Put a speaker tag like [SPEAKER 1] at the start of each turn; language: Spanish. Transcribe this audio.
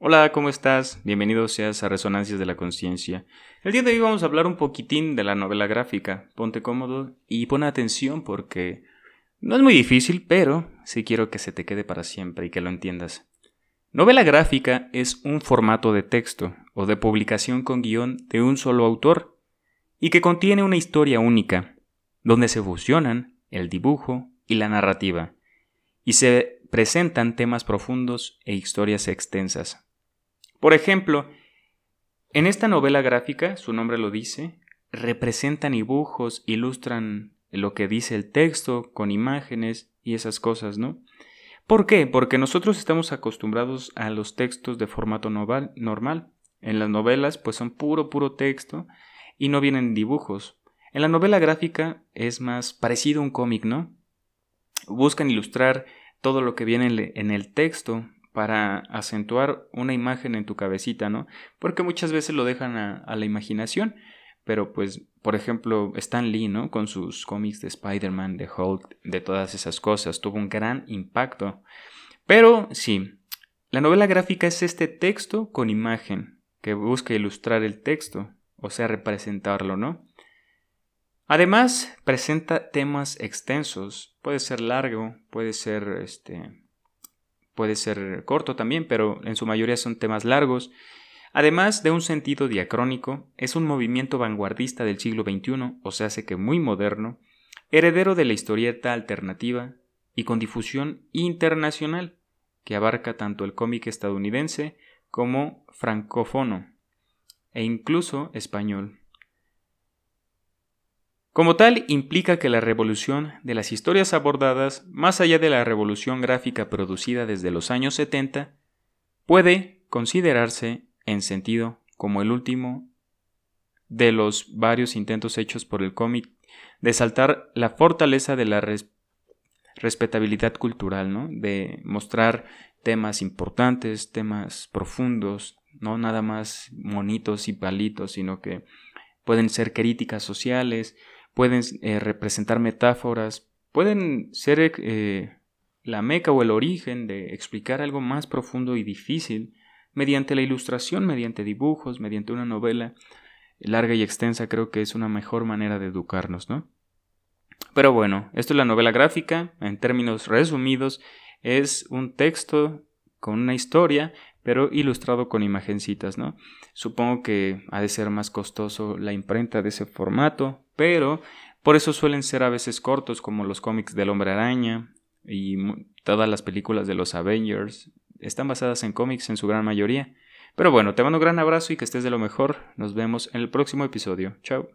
[SPEAKER 1] Hola, ¿cómo estás? Bienvenido seas a Resonancias de la Conciencia. El día de hoy vamos a hablar un poquitín de la novela gráfica. Ponte cómodo y pon atención porque no es muy difícil, pero sí quiero que se te quede para siempre y que lo entiendas. Novela gráfica es un formato de texto o de publicación con guion de un solo autor y que contiene una historia única, donde se fusionan el dibujo y la narrativa, y se presentan temas profundos e historias extensas. Por ejemplo, en esta novela gráfica, su nombre lo dice, representan dibujos, ilustran lo que dice el texto con imágenes y esas cosas, ¿no? ¿Por qué? Porque nosotros estamos acostumbrados a los textos de formato normal. En las novelas, pues son puro, puro texto y no vienen dibujos. En la novela gráfica es más parecido a un cómic, ¿no? Buscan ilustrar todo lo que viene en el texto para acentuar una imagen en tu cabecita, ¿no? Porque muchas veces lo dejan a, la imaginación, pero pues, por ejemplo, Stan Lee, ¿no? Con sus cómics de Spider-Man, de Hulk, de todas esas cosas, tuvo un gran impacto. Pero sí, la novela gráfica es este texto con imagen, que busca ilustrar el texto, o sea, representarlo, ¿no? Además, presenta temas extensos, puede ser largo, puede ser este puede ser corto también, pero en su mayoría son temas largos. Además de un sentido diacrónico, es un movimiento vanguardista del siglo XXI, o sea, hace que muy moderno, heredero de la historieta alternativa y con difusión internacional, que abarca tanto el cómic estadounidense como francófono, e incluso español. Como tal, implica que la revolución de las historias abordadas, más allá de la revolución gráfica producida desde los años 70, puede considerarse en sentido como el último de los varios intentos hechos por el cómic de saltar la fortaleza de la respetabilidad cultural, ¿no? de mostrar temas importantes, temas profundos, no nada más monitos y palitos, sino que pueden ser críticas sociales, pueden eh, representar metáforas, pueden ser eh, la meca o el origen de explicar algo más profundo y difícil mediante la ilustración, mediante dibujos, mediante una novela larga y extensa, creo que es una mejor manera de educarnos, ¿no? Pero bueno, esto es la novela gráfica, en términos resumidos, es un texto con una historia, pero ilustrado con imagencitas, ¿no? Supongo que ha de ser más costoso la imprenta de ese formato, pero por eso suelen ser a veces cortos como los cómics del hombre araña y todas las películas de los Avengers están basadas en cómics en su gran mayoría. Pero bueno, te mando un gran abrazo y que estés de lo mejor. Nos vemos en el próximo episodio. Chao.